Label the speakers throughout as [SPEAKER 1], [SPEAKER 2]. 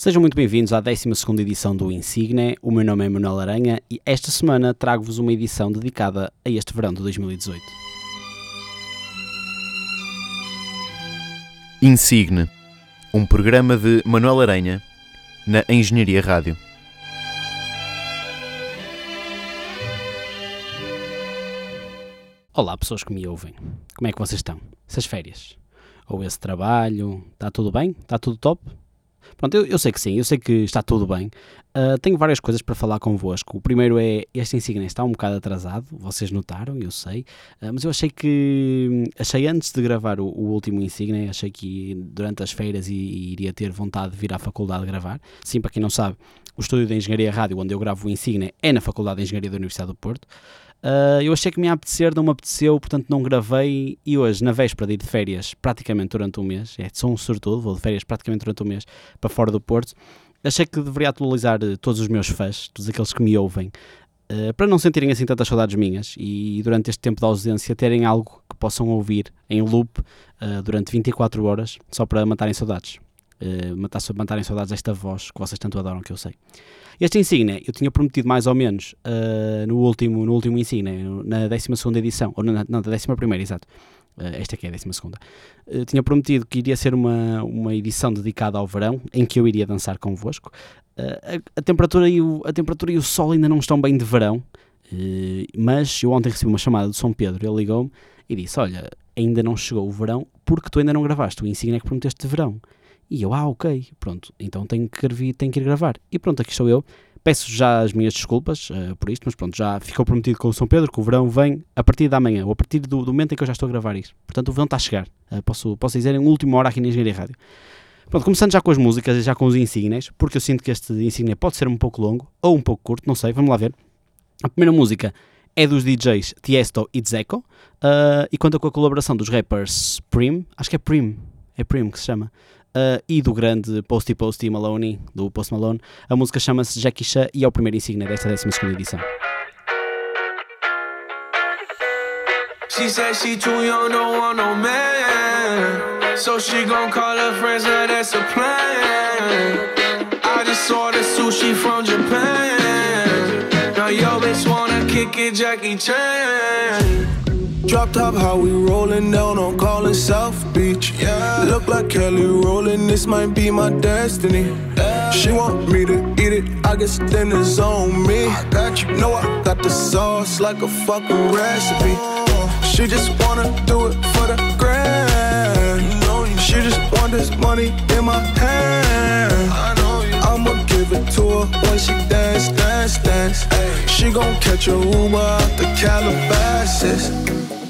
[SPEAKER 1] Sejam muito bem-vindos à 12 edição do Insigne. O meu nome é Manuel Aranha e esta semana trago-vos uma edição dedicada a este verão de 2018.
[SPEAKER 2] Insigne, um programa de Manuel Aranha na Engenharia Rádio.
[SPEAKER 1] Olá, pessoas que me ouvem. Como é que vocês estão? Essas férias? Ou esse trabalho? Está tudo bem? Está tudo top? Pronto, eu, eu, sei que sim, eu sei que está tudo bem. Uh, tenho várias coisas para falar convosco. O primeiro é este insígnia está um bocado atrasado, vocês notaram, eu sei, uh, mas eu achei que achei antes de gravar o, o último insígnia, achei que durante as feiras iria ter vontade de vir à faculdade gravar. Sim, para quem não sabe, o estúdio de Engenharia Rádio, onde eu gravo o insígnia, é na Faculdade de Engenharia da Universidade do Porto. Uh, eu achei que me ia apetecer, não me apeteceu, portanto não gravei. E hoje, na véspera de ir de férias, praticamente durante um mês, é, sou um sortudo, vou de férias praticamente durante um mês para fora do Porto, achei que deveria atualizar eh, todos os meus fãs, todos aqueles que me ouvem, uh, para não sentirem assim tantas saudades minhas e durante este tempo de ausência terem algo que possam ouvir em loop uh, durante 24 horas, só para matarem saudades. Uh, matar, matarem saudades desta voz que vocês tanto adoram, que eu sei. Este insígnia eu tinha prometido mais ou menos uh, no último, no último insígnia, na 12 edição, ou na, não, da 11, exato. Uh, esta aqui é a 12. Uh, tinha prometido que iria ser uma, uma edição dedicada ao verão, em que eu iria dançar convosco. Uh, a, a, temperatura e o, a temperatura e o sol ainda não estão bem de verão, mas eu ontem recebi uma chamada do São Pedro, ele ligou-me e disse: Olha, ainda não chegou o verão porque tu ainda não gravaste o insígnia que prometeste de verão. E eu, ah, ok, pronto, então tenho que, ir, tenho que ir gravar. E pronto, aqui estou eu. Peço já as minhas desculpas uh, por isto, mas pronto, já ficou prometido com o São Pedro que o verão vem a partir da manhã, ou a partir do, do momento em que eu já estou a gravar isto. Portanto, o verão está a chegar. Uh, posso, posso dizer em última hora aqui na Engenharia Rádio. Pronto, começando já com as músicas e já com os insígnias, porque eu sinto que este insígnia pode ser um pouco longo ou um pouco curto, não sei, vamos lá ver. A primeira música é dos DJs Tiesto e Dzeko, uh, e conta com a colaboração dos rappers Prim, acho que é Prim, é Prim que se chama, uh, e do grande Posty Posty Maloney, do Post Malone. A música chama-se Jackie Chan e é o primeiro insígnia desta 12 edição. She said she too young, no. So she gon' call her friends, now that's a plan. I just saw the sushi from Japan. Now bitch wanna kick it, Jackie Chan. Drop top, how we rollin' down on calling South Beach. Yeah. Look like Kelly rollin', this might be my destiny. Yeah. She want me to eat it, I guess it's on me. I got you, know I got the sauce like a fucking recipe. She just wanna do it for the grand. You know you she just want this money in my hand. I know you. I'ma give it to her when she dance, dance, dance. Ay. She gon' catch a Uber out the Calabasas.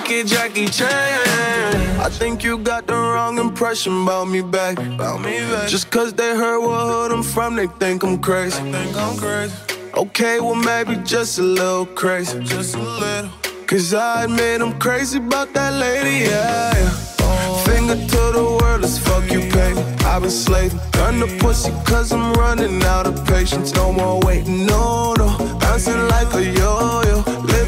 [SPEAKER 1] Jackie Chan. I think you got the wrong impression about me back. About me back. Just cause they heard what hood I'm from, they think I'm crazy. Think I'm crazy. Okay, well maybe just a little crazy. Just a little. Cause I admit I'm crazy about that lady, yeah. Finger to the world, let's fuck you, pay. I've been slaving. Gun the pussy cause I'm running out of patience. No more waiting, no, no. Bouncing like a yo.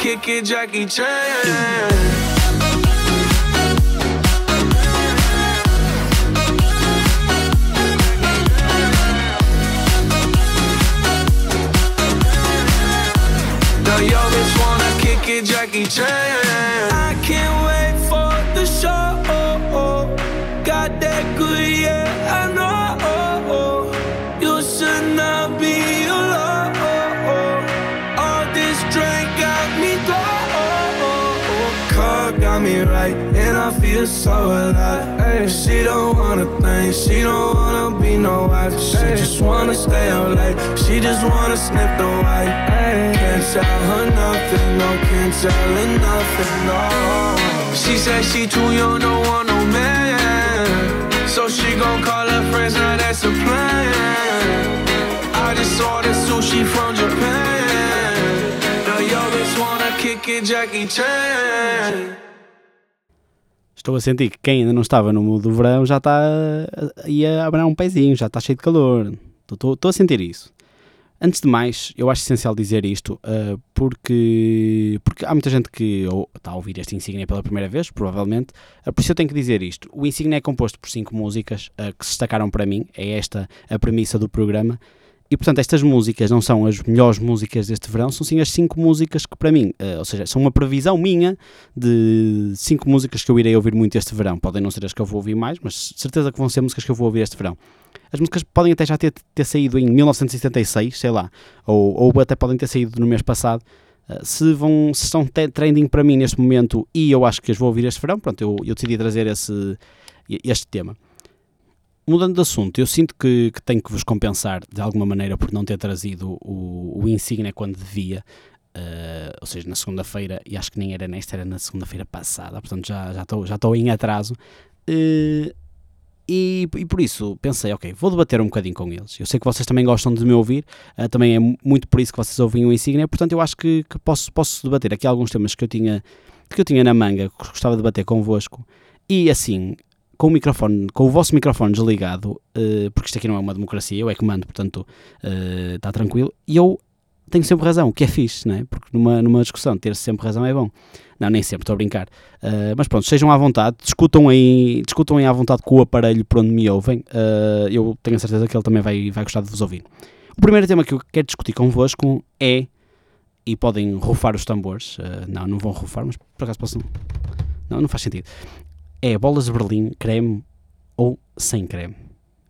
[SPEAKER 1] kick it, Jackie Chan. Yo, bitch wanna kick it, Jackie Chan.
[SPEAKER 3] I can't me right, and I feel so alive. Ay, she don't wanna think, she don't wanna be no wife. She just wanna stay up late, she just wanna sniff the white. Ay, can't tell her nothing, no, can't tell her nothing, no. She said she too young, don't want no man. So she gon' call her friends, now that's a plan. I just ordered sushi from Japan. The youngest wanna kick it, Jackie Chan.
[SPEAKER 1] Estou a sentir que quem ainda não estava no mundo do verão já está aí a abrir um pezinho, já está cheio de calor. Estou, estou a sentir isso. Antes de mais, eu acho essencial dizer isto uh, porque, porque há muita gente que ou, está a ouvir este Insignia pela primeira vez, provavelmente, uh, por isso eu tenho que dizer isto. O Insignia é composto por cinco músicas uh, que se destacaram para mim, é esta a premissa do programa, e portanto, estas músicas não são as melhores músicas deste verão, são sim as cinco músicas que para mim, uh, ou seja, são uma previsão minha de cinco músicas que eu irei ouvir muito este verão. Podem não ser as que eu vou ouvir mais, mas certeza que vão ser músicas que eu vou ouvir este verão. As músicas podem até já ter, ter saído em 1976, sei lá, ou, ou até podem ter saído no mês passado. Uh, se, vão, se estão trending para mim neste momento e eu acho que as vou ouvir este verão, pronto, eu, eu decidi trazer esse, este tema mudando de assunto, eu sinto que, que, tenho que vos compensar de alguma maneira por não ter trazido o, o Insignia quando devia. Uh, ou seja, na segunda-feira, e acho que nem era nesta, era na segunda-feira passada, portanto já estou já já em atraso. Uh, e, e, por isso pensei, ok, vou debater um bocadinho com eles. Eu sei que vocês também gostam de me ouvir, uh, também é muito por isso que vocês ouvem o Insignia, portanto eu acho que, que, posso, posso debater aqui alguns temas que eu tinha, que eu tinha na manga, que gostava de debater convosco. E assim, com o microfone, com o vosso microfone desligado, uh, porque isto aqui não é uma democracia, eu é que mando, portanto está uh, tranquilo, e eu tenho sempre razão, que é fixe, não é? Porque numa, numa discussão ter sempre razão é bom. Não, nem sempre, estou a brincar. Uh, mas pronto, sejam à vontade, discutam aí, discutam aí à vontade com o aparelho por onde me ouvem, eu tenho a certeza que ele também vai, vai gostar de vos ouvir. O primeiro tema que eu quero discutir convosco é, e podem rufar os tambores, não, não vão rufar, mas por acaso posso... Não, não faz sentido é bolas de Berlim, creme ou sem creme.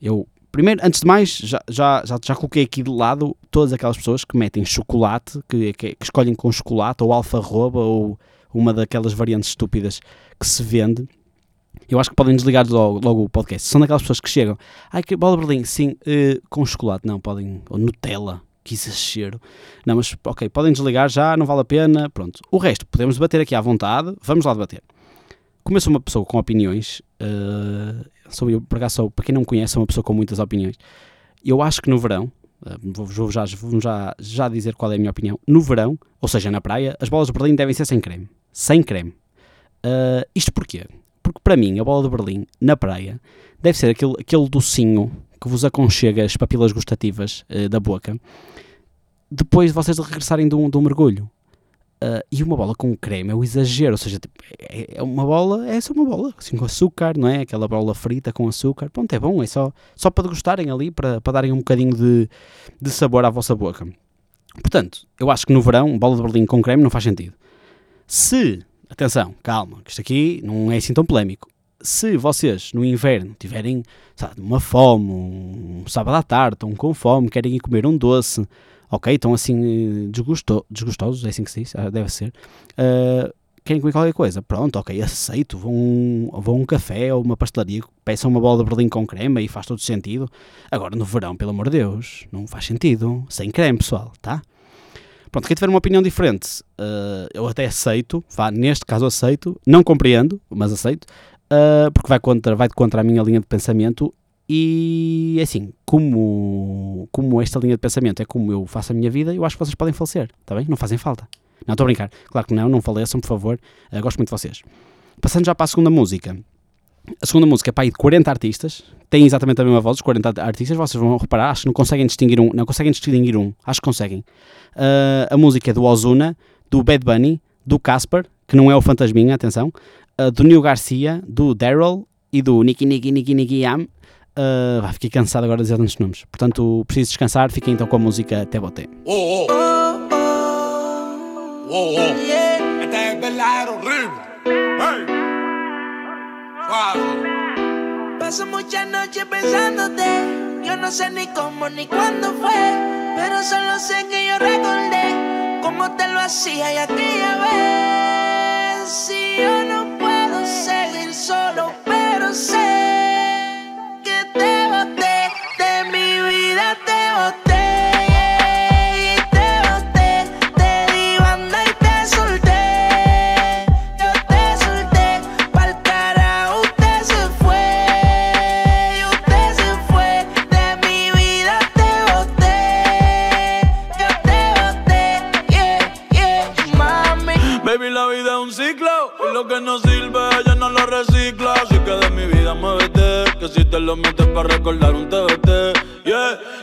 [SPEAKER 1] Eu, primeiro, antes de mais, já, já, já, já coloquei aqui de lado todas aquelas pessoas que metem chocolate, que, que, que escolhem com chocolate ou alfarroba ou uma daquelas variantes estúpidas que se vende. Eu acho que podem desligar logo, logo o podcast. São daquelas pessoas que chegam, ai que bola de Berlim, sim, uh, com chocolate, não, podem, ou Nutella, que exagero. Não, mas ok, podem desligar já, não vale a pena, pronto. O resto, podemos debater aqui à vontade, vamos lá debater como eu sou uma pessoa com opiniões, uh, sou eu, acaso, para quem não me conhece, sou uma pessoa com muitas opiniões. Eu acho que no verão, uh, vou, já, vou já, já dizer qual é a minha opinião, no verão, ou seja, na praia, as bolas de Berlim devem ser sem creme. Sem creme. Uh, isto porquê? Porque para mim, a bola de Berlim, na praia, deve ser aquele, aquele docinho que vos aconchega as papilas gustativas da boca, depois de vocês regressarem de um, de um mergulho. Uh, e uma bola com creme é o exagero, ou seja, tipo, é, é, uma bola, é só uma bola, assim com açúcar, não é? Aquela bola frita com açúcar, pronto, é bom, é só, só para degustarem ali, para, para darem um bocadinho de, de sabor à vossa boca. Portanto, eu acho que no verão, bola de Berlim com creme não faz sentido. Se, atenção, calma, que isto aqui não é assim tão polémico. Se vocês no inverno tiverem sabe, uma fome, um sábado à tarde, estão com fome, querem ir comer um doce, ok, estão assim desgusto, desgostosos, é assim que se diz, ah, deve ser, uh, querem comer qualquer coisa, pronto, ok, aceito, vão, vão a um café ou uma pastelaria, peçam uma bola de berlim com creme e faz todo sentido. Agora no verão, pelo amor de Deus, não faz sentido, sem creme, pessoal, tá? Pronto, quem tiver uma opinião diferente, uh, eu até aceito, vá, neste caso aceito, não compreendo, mas aceito, uh, porque vai contra, vai contra a minha linha de pensamento e assim, como, como esta linha de pensamento é como eu faço a minha vida, eu acho que vocês podem falecer, está bem? Não fazem falta. Não, estou a brincar. Claro que não, não faleçam, por favor. Uh, gosto muito de vocês. Passando já para a segunda música. A segunda música é para aí de 40 artistas, tem exatamente a mesma voz, os 40 artistas, vocês vão reparar, acho que não conseguem distinguir um, não conseguem distinguir um, acho que conseguem. Uh, a música é do Ozuna, do Bad Bunny, do Casper, que não é o Fantasminha, atenção, uh, do Neil Garcia, do Daryl e do Nicky Nicky Nicky Nicky Uh, fiquei cansado agora de dizer tantos nomes. Portanto, preciso descansar. Fiquem então com a música Até Boté. Oh, oh. Oh, oh. Oh, oh. Yeah.
[SPEAKER 4] Hey. Suave.
[SPEAKER 5] Paso muchas noches pensándote. Yo no sé ni cómo ni cuándo fue. Pero solo sé que yo recordé cómo te lo hacía y aquella vez. Si yo no puedo seguir solo, pero sé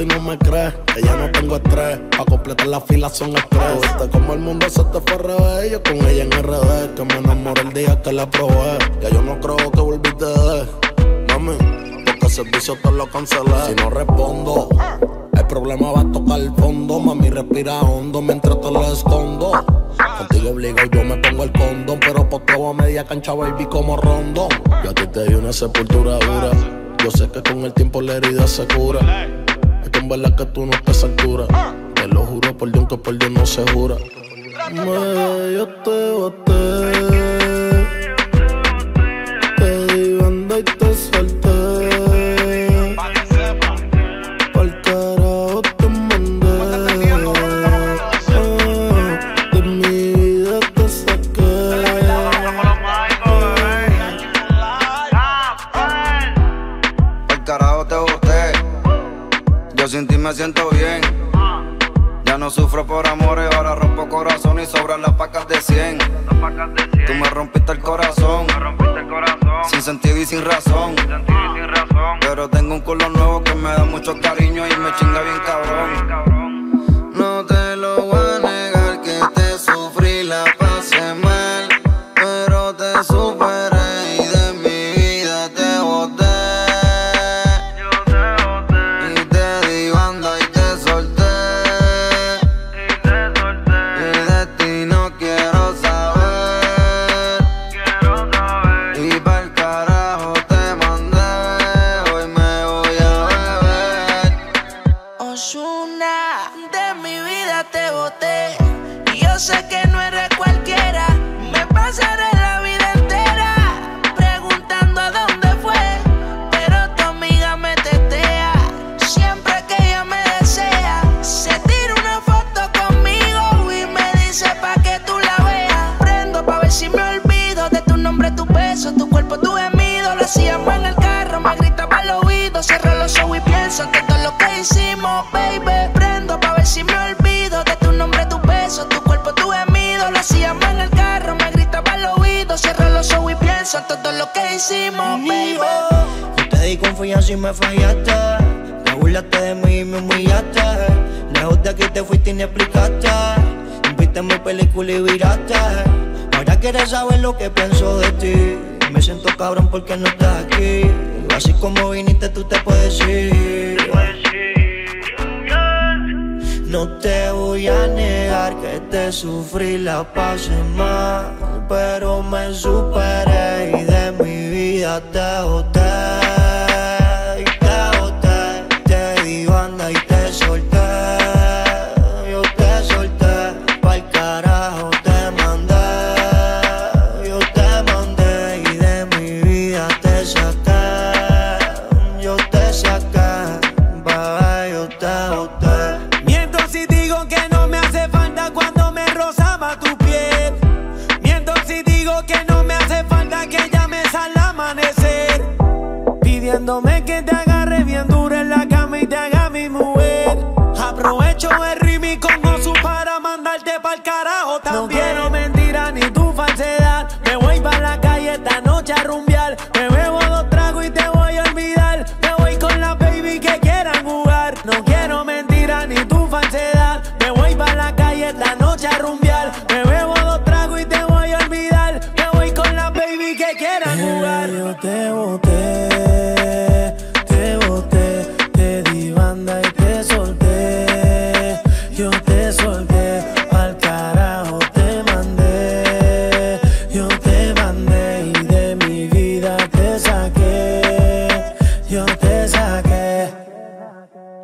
[SPEAKER 6] Si no me crees, que no tengo estrés. Pa' completar la fila son estrés. Viste como el mundo se te fue al revés. Yo con ella en RD, que me enamoré el día que la probé. Ya yo no creo que volviste de. Mami, porque el servicio te lo cancelé. Si no respondo, el problema va a tocar el fondo. Mami, respira hondo mientras te lo escondo. Contigo obligo yo me pongo el condón, pero poteo a media cancha, baby, como rondón. Yo a ti te di una sepultura dura. Yo sé que con el tiempo la herida se cura. Verdad que tú no estás a altura. Te lo juro por Dios que por Dios no se jura. Me, yo te boté.
[SPEAKER 7] Me
[SPEAKER 8] fallaste. Te burlaste de mí y me humillaste. Lejos de aquí te fuiste y ni explicaste. Viste mi película y viraste. Ahora quieres saber lo que pienso de ti. Me siento cabrón porque no estás aquí. Así como viniste, tú te puedes ir. No te voy a negar que te sufrí, la pasé mal, pero me superé y de mi vida te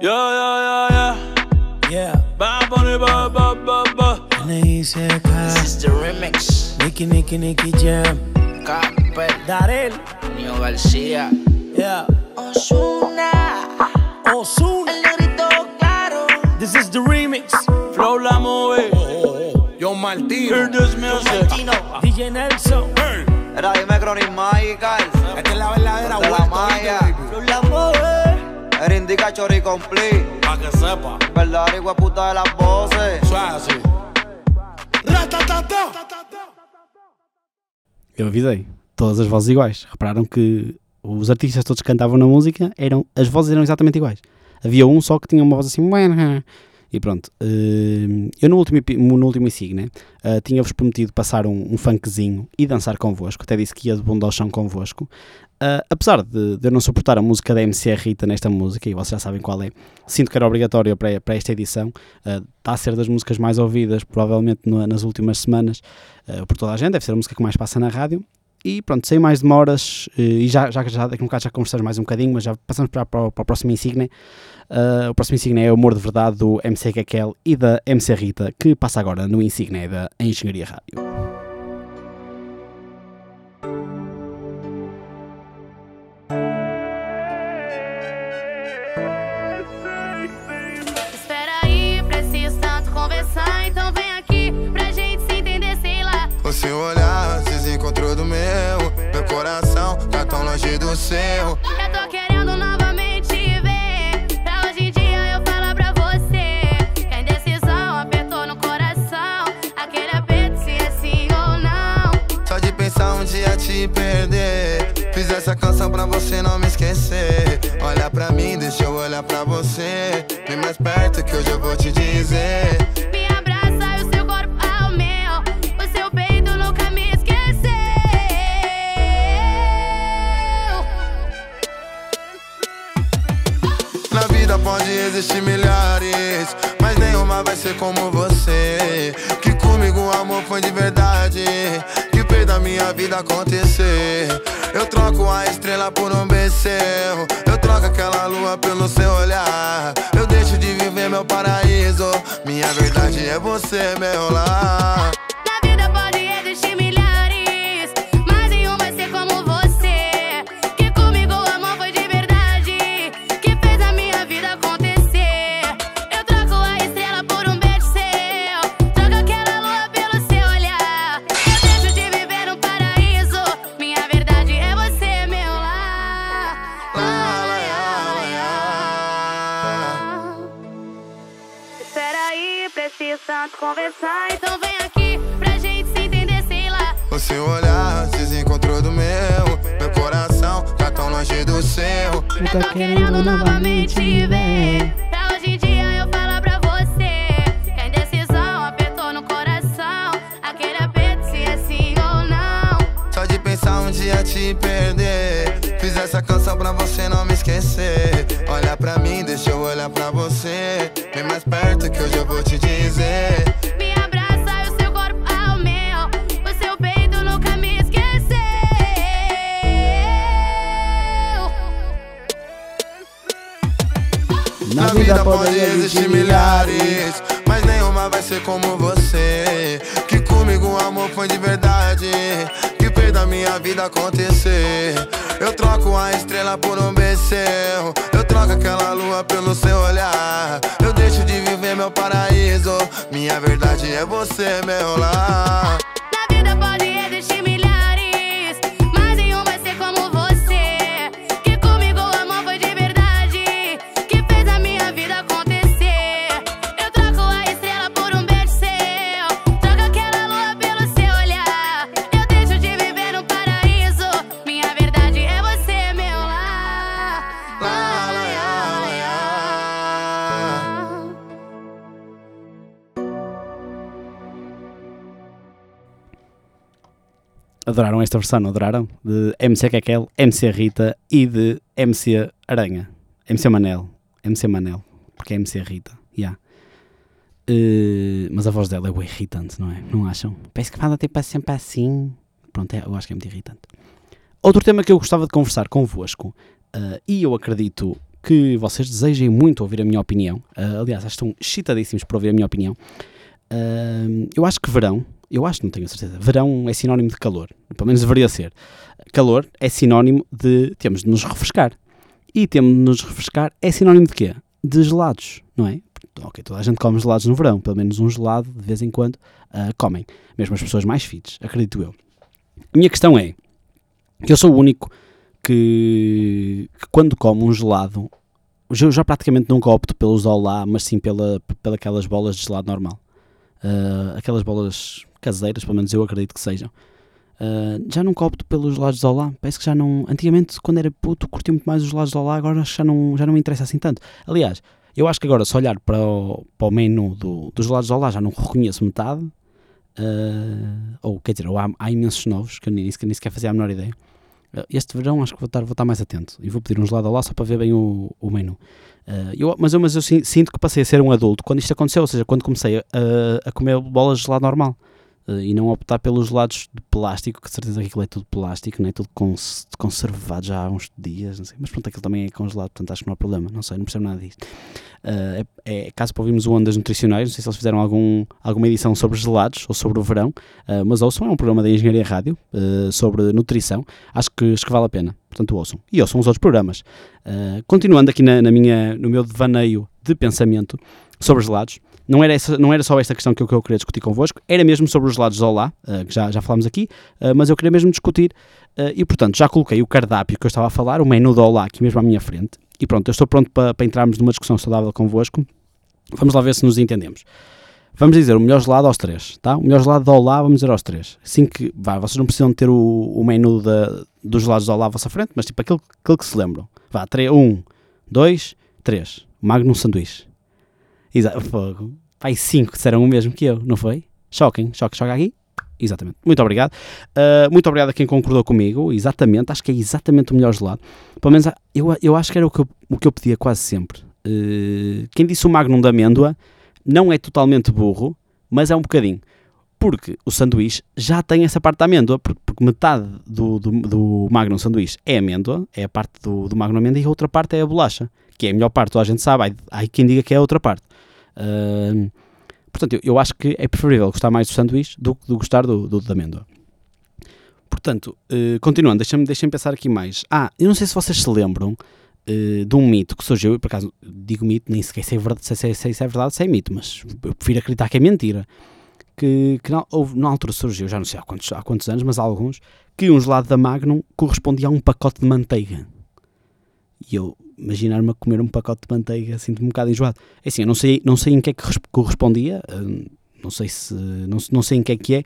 [SPEAKER 9] Yeah, yeah, yeah, yeah.
[SPEAKER 10] Yeah.
[SPEAKER 9] Bad Bunny, ba, ba, ba, ba.
[SPEAKER 10] N.I.C.K.
[SPEAKER 11] This is the remix.
[SPEAKER 10] Nicky, Nicky, Nicky Jam.
[SPEAKER 11] Capel,
[SPEAKER 10] Darel.
[SPEAKER 11] Nio García.
[SPEAKER 10] Yeah.
[SPEAKER 11] Osuna.
[SPEAKER 10] Ozuna.
[SPEAKER 11] El negrito claro.
[SPEAKER 10] This is the remix.
[SPEAKER 9] Flow la movie.
[SPEAKER 6] Yo Martino.
[SPEAKER 9] Hear this music.
[SPEAKER 11] Tino.
[SPEAKER 10] DJ Nelson.
[SPEAKER 12] Era dime Chronic Magical.
[SPEAKER 6] Esta es la verdadera
[SPEAKER 12] la
[SPEAKER 6] vuelta.
[SPEAKER 11] Los la mueve.
[SPEAKER 12] Indica chori complete.
[SPEAKER 6] Pa' que sepa.
[SPEAKER 12] Verdadera puta de las voces.
[SPEAKER 6] Eso así. Ratatata.
[SPEAKER 1] Eu avisei. Todas as vozes iguais. Repararam que os artistas todos que cantavam na música eram. As vozes eram exatamente iguais. Havia um só que tinha uma voz assim. E pronto. eh, Eu no último, no último Insignia eh, tinha-vos prometido passar um, um funkzinho e dançar convosco. Até disse que ia de bunda ao chão convosco. Eh, apesar de, de eu não suportar a música da MC Rita nesta música, e vocês já sabem qual é, sinto que era obrigatório para, para esta edição. Eh, Está a ser das músicas mais ouvidas, provavelmente no- nas últimas semanas, eh, por toda a gente. Deve ser a música que mais passa na rádio. E pronto, sem mais demoras, e já, já, já daqui a um bocado já conversamos mais um bocadinho, mas já passamos para, para, para o próximo Insigne. O próximo Insigne é o Amor de Verdade do MC Kekel e da MC Rita, que passa agora no Insigne da Engenharia Rádio.
[SPEAKER 13] Seu
[SPEAKER 14] Eu tô querendo novamente te ver. Pra hoje em dia eu falar pra você. Que a indecisão apertou no coração. Aquele aperto se é sim ou não.
[SPEAKER 13] Só de pensar um dia te perder Fiz essa canção pra você não me esquecer Olha pra mim, deixa eu olhar pra você Vem mais perto que hoje eu vou te dizer existir milhares Mas nenhuma vai ser como você. Que comigo o amor foi de verdade Que fez da minha vida acontecer. Eu troco a estrela por um becerro Eu troco aquela lua pelo seu olhar. Eu deixo de viver meu paraíso Minha verdade é você, meu lar
[SPEAKER 14] conversar, então vem aqui pra gente se entender, sei lá.
[SPEAKER 13] O seu olhar se desencontrou do meu Meu coração tá tão longe do seu
[SPEAKER 14] Eu tô querendo novamente te ver. Pra hoje em dia eu falar pra você. Que a indecisão apertou no coração. Aquele aperto se é sim ou não.
[SPEAKER 13] Só de pensar um dia te perder Fiz essa canção pra você não me esquecer Olha pra mim, deixa eu olhar pra você Vem mais perto que hoje eu vou te dizer vida pode existir milhares Mas nenhuma vai ser como você. Que comigo o amor foi de verdade. Que fez da minha vida acontecer Eu troco a estrela por um becerro Eu troco aquela lua pelo seu olhar. Eu deixo de viver meu paraíso. Minha verdade é você, meu lar
[SPEAKER 1] adoraram esta versão, não adoraram? De MC Kekel, MC Rita e de MC Aranha. MC Manel. MC Manel. Porque é MC Rita. Yeah. Eh, mas a voz dela é bem irritante, não é? Não acham? Parece que fala tipo sempre assim. Pronto, é- eu acho que é muito irritante. Outro tema que eu gostava de conversar convosco, eh, e eu acredito que vocês desejem muito ouvir a minha opinião. eh, aliás, estão excitadíssimos para ouvir a minha opinião. Eh, eu acho que verão, eu acho, não tenho certeza, verão é sinónimo de calor. Pelo menos deveria ser. Calor é sinónimo de temos de nos refrescar. E temos de nos refrescar é sinónimo de quê? De gelados, não é? Ok, toda a gente come gelados no verão, pelo menos um gelado de vez em quando ah, comem. Mesmo as pessoas mais fits, acredito eu. A minha questão é que eu sou o único que, que quando como um gelado, eu já praticamente nunca opto pelos Olá, mas sim pela, pela aquelas bolas de gelado normal. Ah, aquelas bolas caseiras, pelo menos eu acredito que sejam. Ah, já nunca opto pelos gelados de Olá. Parece que já não. Antigamente, quando era puto, curti muito mais os gelados de Olá, agora já não, já não me interessa assim tanto. Aliás, eu acho que agora, se olhar para o, para o menu do, dos gelados de Olá, já não reconheço metade. Ah, ou quer dizer, ou há, há imensos novos que eu nem, nem sequer fazia a menor ideia. Ah, Este verão acho que vou estar, vou estar mais atento e vou pedir um gelado lá só para ver bem o, o menu. Eu, mas, eu, mas eu sin- sinto que passei a ser um adulto quando isto aconteceu, ou seja, quando comecei a, a comer bolas de gelado normal ah, e não optar pelos gelados de plástico, que de certeza aquilo é tudo plástico, não é tudo cons- conservado já há uns dias, não sei. mas pronto, aquilo também é congelado, portanto acho que não há problema, não sei, não percebo nada disto. Ah, é, é caso para ouvirmos o Ondas Nutricionais, não sei se eles fizeram algum, alguma edição sobre gelados ou sobre o verão, ah, mas ouçam, é um programa da Engenharia Rádio sobre nutrição, acho que, acho que vale a pena, portanto ouçam. E ouçam os outros programas. Continuando aqui na, na minha, no meu devaneio de pensamento sobre gelados, não era, essa, não era só esta questão que eu, que eu queria discutir convosco, era mesmo sobre os gelados de Olá, ah, que já, já falámos aqui, ah, mas eu queria mesmo discutir, ah, e portanto já coloquei o cardápio que eu estava a falar, o menu de Olá aqui mesmo à minha frente, e pronto, eu estou pronto para, entrarmos numa discussão saudável convosco. Vamos lá ver se nos entendemos. Vamos dizer o melhor gelado aos três, tá? O melhor gelado de Olá, vamos dizer aos três. Assim que, vá, vocês não precisam ter o, o menu da, dos gelados de Olá à vossa frente, mas tipo aquele, aquele que se lembram. Vá, três, um, dois, três. Magnum sanduíche. Exato, fogo. Pai, cinco disseram o mesmo que eu, não foi? Choquem, choque, choque aqui. Exatamente. Muito obrigado. Uh, muito obrigado a quem concordou comigo. Exatamente. Acho que é exatamente o melhor gelado. Pelo menos eu, eu acho que era o que eu, o que eu pedia quase sempre. Uh, quem disse o Magnum de amêndoa não é totalmente burro, mas é um bocadinho. Porque o sanduíche já tem essa parte da amêndoa, porque, porque metade do, do, do Magnum sanduíche é amêndoa, é a parte do, do Magnum amêndoa, e a outra parte é a bolacha, que é a melhor parte, toda a gente sabe. Há, há quem diga que é a outra parte. Portanto, eu, eu acho que é preferível gostar mais do sanduíche do que gostar do, do, da amêndoa. Portanto, uh, continuando, deixem-me deixem pensar aqui mais. Ah, eu não sei se vocês se lembram uh, de um mito que surgiu, por acaso digo mito, nem sequer sei, verdade, sei, sei, sei se é verdade, se é mito, mas eu prefiro acreditar que é mentira. Que, que na, houve, na altura surgiu, já não sei há quantos, há quantos anos, mas há alguns, que um gelado da Magnum correspondia a um pacote de manteiga. E eu imaginar-me a comer um pacote de manteiga sinto-me um bocado enjoado. É assim, eu não sei, não sei em que é que correspondia, uh, não sei se não, não sei em que é que é,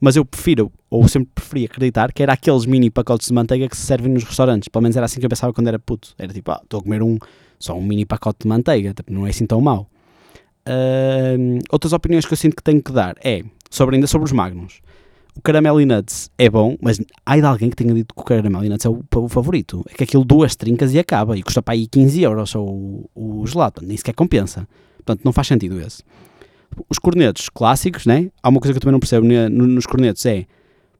[SPEAKER 1] mas eu prefiro, ou sempre preferi acreditar que era aqueles mini pacotes de manteiga que se servem nos restaurantes. Pelo menos era assim que eu pensava quando era puto. Era tipo, ah, estou a comer um, só um mini pacote de manteiga, tipo, não é assim tão mau. Uh, outras opiniões que eu sinto que tenho que dar é, sobre, ainda sobre os Magnums. O caramelo e nuts é bom, mas há de alguém que tenha dito que o caramelo e nuts é o, o favorito. É que aquilo duas trincas e acaba, e custa para aí 15 euros só o, o gelado, nem sequer compensa. Portanto, não faz sentido esse. Os cornetos clássicos, né? há uma coisa que eu também não percebo nos cornetos, é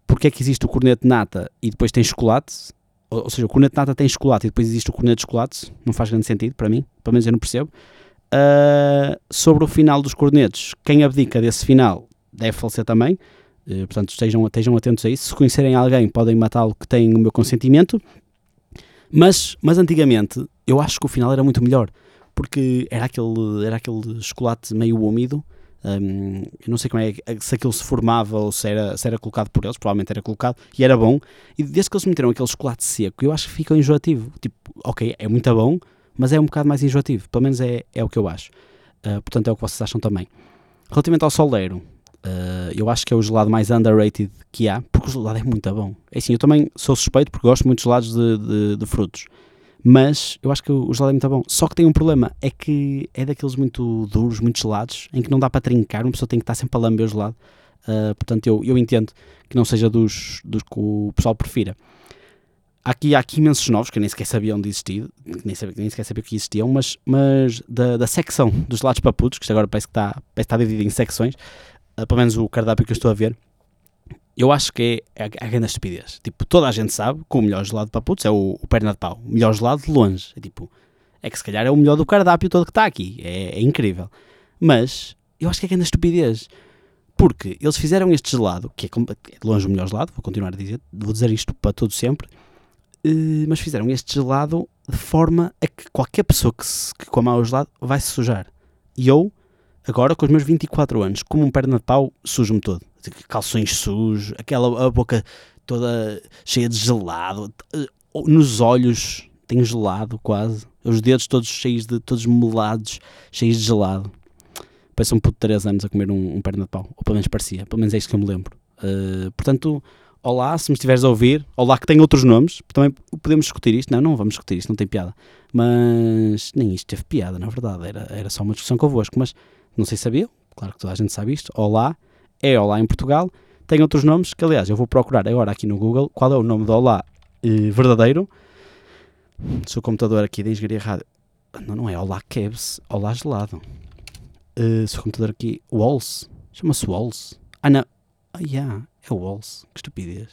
[SPEAKER 1] porque é que existe o corneto nata e depois tem chocolate, ou, ou seja, o corneto nata tem chocolate e depois existe o corneto de chocolate, não faz grande sentido para mim, pelo menos eu não percebo. Uh, sobre o final dos cornetos, quem abdica desse final deve falecer também, uh, portanto estejam, estejam atentos a isso. Se conhecerem alguém, podem matá-lo que tem o meu consentimento. Mas, mas antigamente eu acho que o final era muito melhor, porque era aquele, era aquele chocolate meio úmido. Um, não sei como é se aquilo se formava ou se era, se era colocado por eles, provavelmente era colocado e era bom. E desde que eles meteram aquele chocolate seco, eu acho que ficou enjoativo. Tipo, ok, é muito bom, mas é um bocado mais enjoativo. Pelo menos é, é o que eu acho. Uh, portanto, é o que vocês acham também. Relativamente ao soleiro, uh, eu acho que é o gelado mais underrated que há, porque o gelado é muito bom. É assim, eu também sou suspeito porque gosto muito de gelados de, de, de frutos. Mas eu acho que o gelado é muito bom. Só que tem um problema, é que é daqueles muito duros, muito gelados, em que não dá para trincar, uma pessoa tem que estar sempre a lamber o gelado. Uh, portanto, eu, eu entendo que não seja dos, dos que o pessoal prefira. Aqui, há aqui imensos novos que nem sequer sabiam de existir, que nem, sabia, nem sequer sabia que existiam, mas, mas da, da secção dos gelados paputos, que agora parece que está, parece que está dividido em secções, pelo menos o cardápio que eu estou a ver, eu acho que é, é a grande estupidez. Tipo, toda a gente sabe que o melhor gelado de paputos é o, o perna de pau. O melhor gelado de longe. É tipo, é que se calhar é o melhor do cardápio todo que está aqui. É, é incrível. Mas eu acho que é grande estupidez. Porque eles fizeram este gelado, que é, é de longe o melhor gelado, vou continuar a dizer, vou dizer isto para todo sempre, uh, mas fizeram este gelado de forma a que qualquer pessoa que, se, que coma o gelado vai se sujar. E eu, agora com os meus 24 anos, como um perna de pau, sujo-me todo calções sujos, aquela a boca toda cheia de gelado, eh, nos olhos tem gelado quase, os dedos todos cheios de, todos melados, cheios de gelado. Parece um puto de 3 anos a comer um, um perna de pau, ou pelo menos parecia, pelo menos é isto que eu me lembro. Uh, portanto, olá, se me estiveres a ouvir, olá que tem outros nomes, também podemos discutir isto, não, não vamos discutir isto, não tem piada. Mas nem isto teve piada, na verdade, era, era só uma discussão convosco, mas não sei se sabia, claro que toda a gente sabe isto, olá, é Olá em Portugal. Tem outros nomes que, aliás, eu vou procurar agora aqui no Google qual é o nome do Olá eh, verdadeiro. Se o computador aqui da Engenharia Rádio. Não, não é Olá Kebs, Olá Gelado. Uh, se o computador aqui. Walls. Chama-se Walls. Ah, não. Ah, yeah, é Walls. Que estupidez.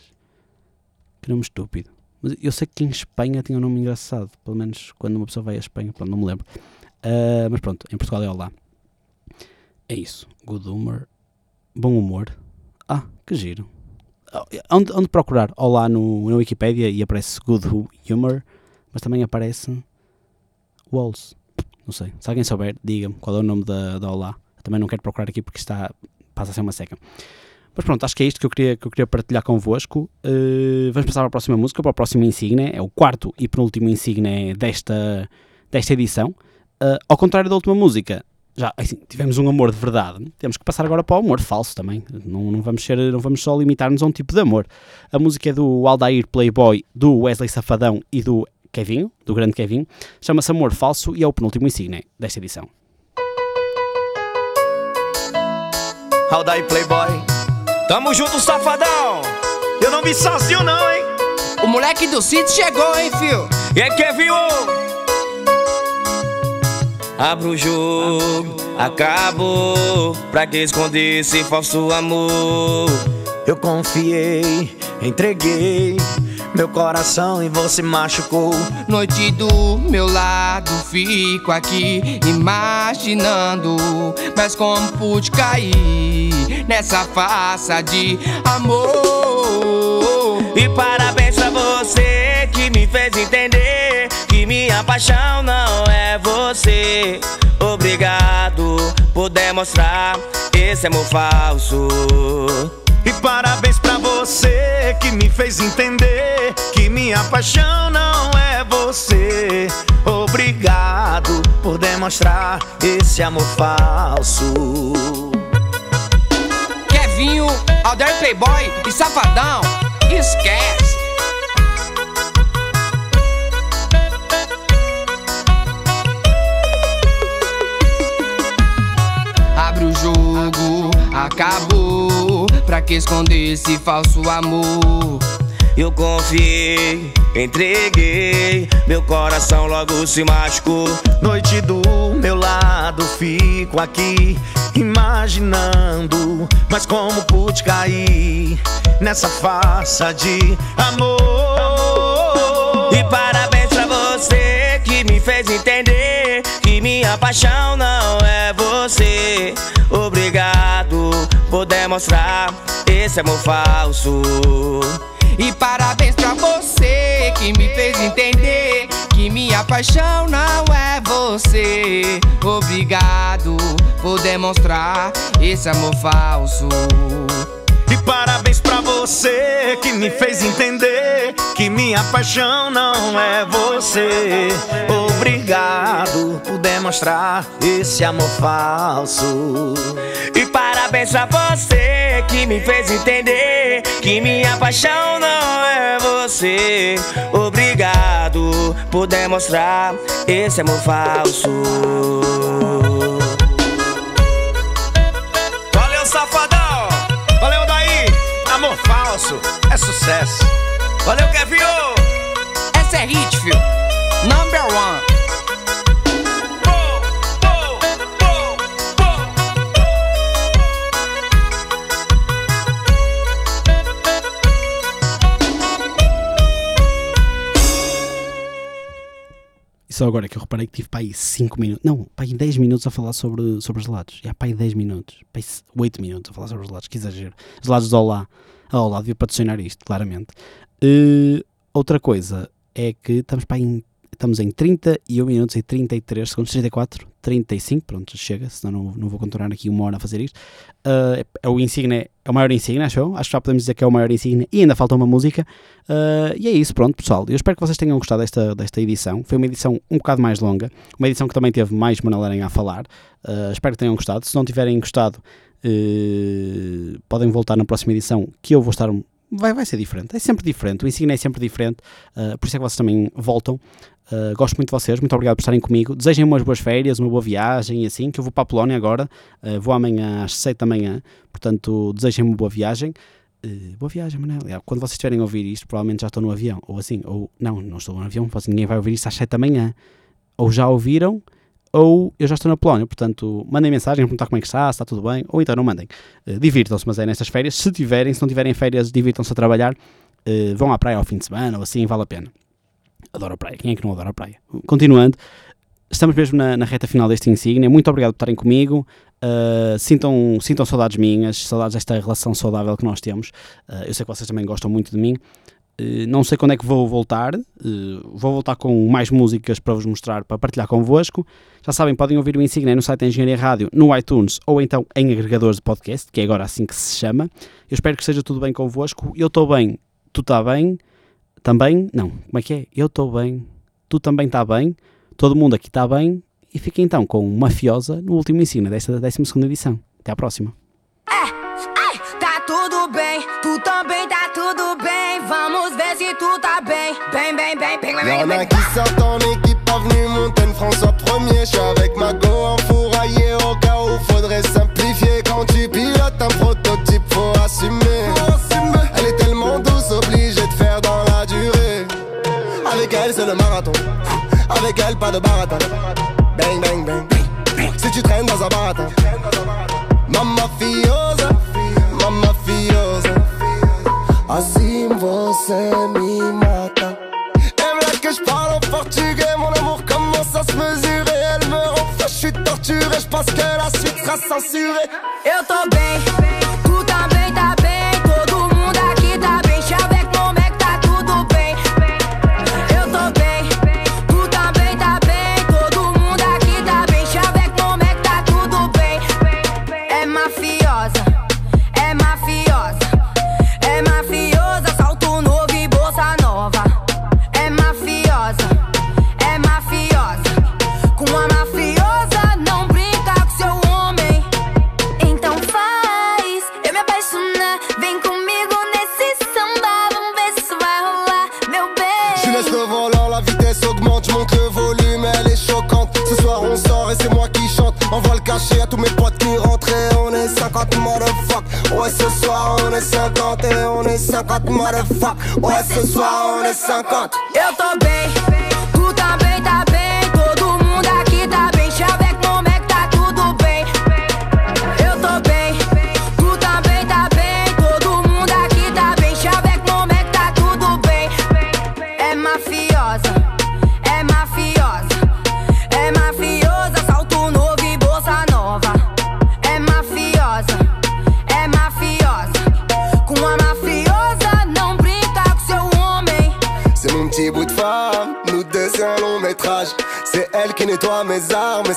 [SPEAKER 1] Que nome estúpido. Mas eu sei que em Espanha tinha um nome engraçado. Pelo menos quando uma pessoa vai à Espanha. Pronto, não me lembro. Uh, mas pronto, em Portugal é Olá. É isso. Good humor bom humor. Ah, que giro. Onde, onde procurar? Olá no, na Wikipedia e aparece Good Humor, mas também aparece Walls. Não sei. Se alguém souber, diga-me qual é o nome da, da Olá. Também não quero procurar aqui porque está, passa a ser uma seca. Mas pronto, acho que é isto que eu queria, que eu queria partilhar convosco. Uh, vamos passar para a próxima música, para o próximo insigne. É o quarto e penúltimo insigne desta, desta edição. Uh, ao contrário da última música, já assim, tivemos um amor de verdade, temos que passar agora para o amor falso também. Não, não, vamos, ser, não vamos só limitar-nos a um tipo de amor. A música é do Aldair Playboy, do Wesley Safadão e do Kevin, do grande Kevin. Chama-se Amor Falso e é o penúltimo insigne desta edição.
[SPEAKER 15] Aldair Playboy, tamo junto, safadão. Eu não me sozinho, não, hein?
[SPEAKER 16] O moleque do sítio chegou, hein, fio?
[SPEAKER 15] E é Kevin, Abro o jogo, acabou. Pra que esconder esse falso amor?
[SPEAKER 17] Eu confiei, entreguei. Meu coração e você machucou.
[SPEAKER 16] Noite do meu lado, fico aqui imaginando. Mas como pude cair nessa farsa de amor?
[SPEAKER 15] E parabéns pra você que me fez entender minha paixão não é você. Obrigado por demonstrar esse amor falso.
[SPEAKER 17] E parabéns pra você que me fez entender que minha paixão não é você. Obrigado por demonstrar esse amor falso.
[SPEAKER 16] Kevinho, Alder Playboy e Safadão, esquece. Acabou. Pra que esconder esse falso amor?
[SPEAKER 15] Eu confiei, entreguei, meu coração logo se machucou.
[SPEAKER 17] Noite do meu lado, fico aqui imaginando, mas como pude cair nessa farsa de amor?
[SPEAKER 15] E parabéns pra você que me fez entender que minha paixão não é você. Obrigado por demonstrar esse amor falso.
[SPEAKER 16] E parabéns pra você que me fez entender que minha paixão não é você. Obrigado por demonstrar esse amor falso.
[SPEAKER 17] Parabéns pra você que me fez entender que minha paixão não é você. Obrigado por demonstrar esse amor falso.
[SPEAKER 15] E parabéns pra você que me fez entender que minha paixão não é você. Obrigado por demonstrar esse amor falso.
[SPEAKER 17] Sucesso. Valeu, Kevin!
[SPEAKER 16] Essa é hit, fio. Number one.
[SPEAKER 1] Só agora que eu reparei que tive para aí 5 minutos, não, para aí 10 minutos a falar sobre, sobre gelados. Já para aí 10 minutos, para aí 8 minutos a falar sobre gelados, que exagero. Gelados do Olá. A Olá devia patrocinar isto, claramente. Eh, outra coisa é que estamos para aí em, estamos em 31 minutos e 33 segundos, 34, 35, pronto, chega, senão não, não vou contornar aqui uma hora a fazer isto. Eh, é o Insigne, é o maior Insigne, acho eu. Acho que já podemos dizer que é o maior Insigne e ainda falta uma música. Uh, e é isso, pronto, pessoal. Eu espero que vocês tenham gostado desta, desta edição. Foi uma edição um bocado mais longa, uma edição que também teve mais Aranha a falar. Uh, espero que tenham gostado. Se não tiverem gostado, uh, podem voltar na próxima edição, que eu vou estar. Vai, vai ser diferente, é sempre diferente. O Insignia é sempre diferente, por isso é que vocês também voltam. Gosto muito de vocês, muito obrigado por estarem comigo. Desejem umas boas férias, uma boa viagem e assim, que eu vou para a Polónia agora. vou amanhã às 7 da manhã, portanto, desejem uma boa viagem. Uh, boa viagem, Manel. É, Quando vocês estiverem a ouvir isto, provavelmente já estou no avião. Ou assim, ou não, não estou no avião, ninguém vai ouvir isto às 7 da manhã. Ou já ouviram, ou eu já estou na Polónia. Portanto, mandem mensagem, perguntar como é que está, se está tudo bem, ou então não mandem. Uh, divirtam-se, mas é nestas férias. Se tiverem, se não tiverem férias, divirtam-se a trabalhar. Uh, vão à praia ao fim de semana, ou assim, vale a pena. Adoro a praia. Quem é que não adora a praia? Continuando, estamos mesmo na, na reta final deste insígnia. Muito obrigado por estarem comigo. Uh, sintam, sintam saudades minhas, saudades desta relação saudável que nós temos. Uh, eu sei que vocês também gostam muito de mim. Uh, não sei quando é que vou voltar. vou voltar com mais músicas para vos mostrar, para partilhar convosco. Já sabem, podem ouvir o Insignia no site da Engenharia Rádio, no iTunes ou então em agregadores de podcast, que é agora assim que se chama. Eu espero que esteja tudo bem convosco. Eu estou bem, tu está bem. Também? Não. Como é que é? Eu estou bem, tu também está bem. Todo mundo aqui está bem, e fica então com Mafiosa no último ensino desta 12 edição. Até à próxima.
[SPEAKER 18] Tá tudo bem, tu também tá tudo bem. Vamos ver se tu tá bem. Bem, bem, bem, bem, bem, bem.
[SPEAKER 13] Y'en a qui sortent en équipe, avenue Montaigne, François Premier. J'suis avec ma go enfouraillé pas de baratin. Bang, bang, bang. Si tu traînes dans un baratin. Mamma fiosa, mamma fiosa. Assim você me mata. Aime là que je parle en portugais, mon amour commence à se mesurer. Elle me rend je suis torturé, je pense que la suite sera censurée.
[SPEAKER 18] Eu tô bem,
[SPEAKER 13] motherfuck. Ouais, ce soir on est 50.
[SPEAKER 18] Eu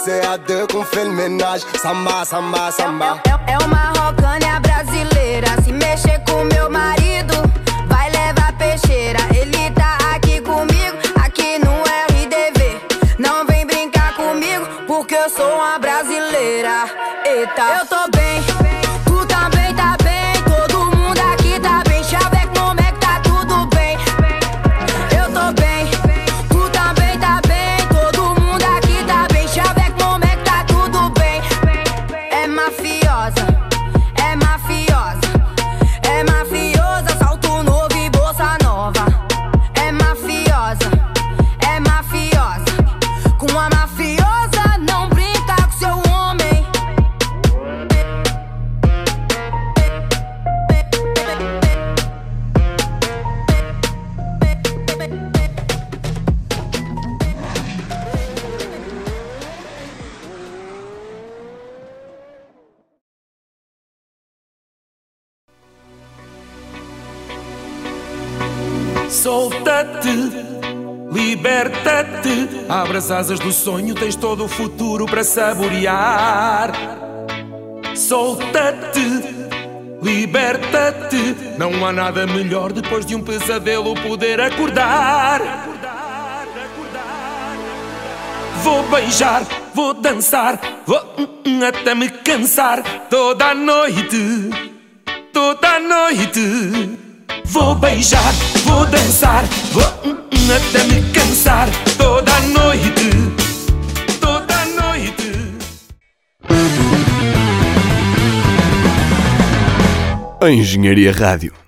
[SPEAKER 13] c'est à deux qu'on fait le. Samba, samba, samba.
[SPEAKER 18] É uma rocânia brasileira. Se mexer com meu marido, vai levar peixeira. Ele tá aqui comigo, aqui no RDV. Não vem brincar comigo, porque eu sou uma brasileira. Eita, eu tô bem, mafiosa não brinca com seu homem.
[SPEAKER 19] Solta-te Abre as asas do sonho, tens todo o futuro para saborear. Solta-te, liberta-te. Não há nada melhor depois de um pesadelo poder acordar. Vou beijar, vou dançar, vou hum, hum, até me cansar toda a noite, toda a noite. Vou beijar, vou dançar, vou hum, até me cansar toda noite, toda noite.
[SPEAKER 2] Engenharia Rádio.